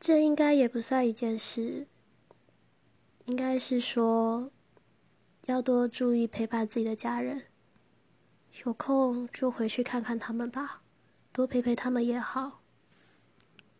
这应该也不算一件事应该是说要多注意陪伴自己的家人有空就回去看看他们吧多陪陪他们也好。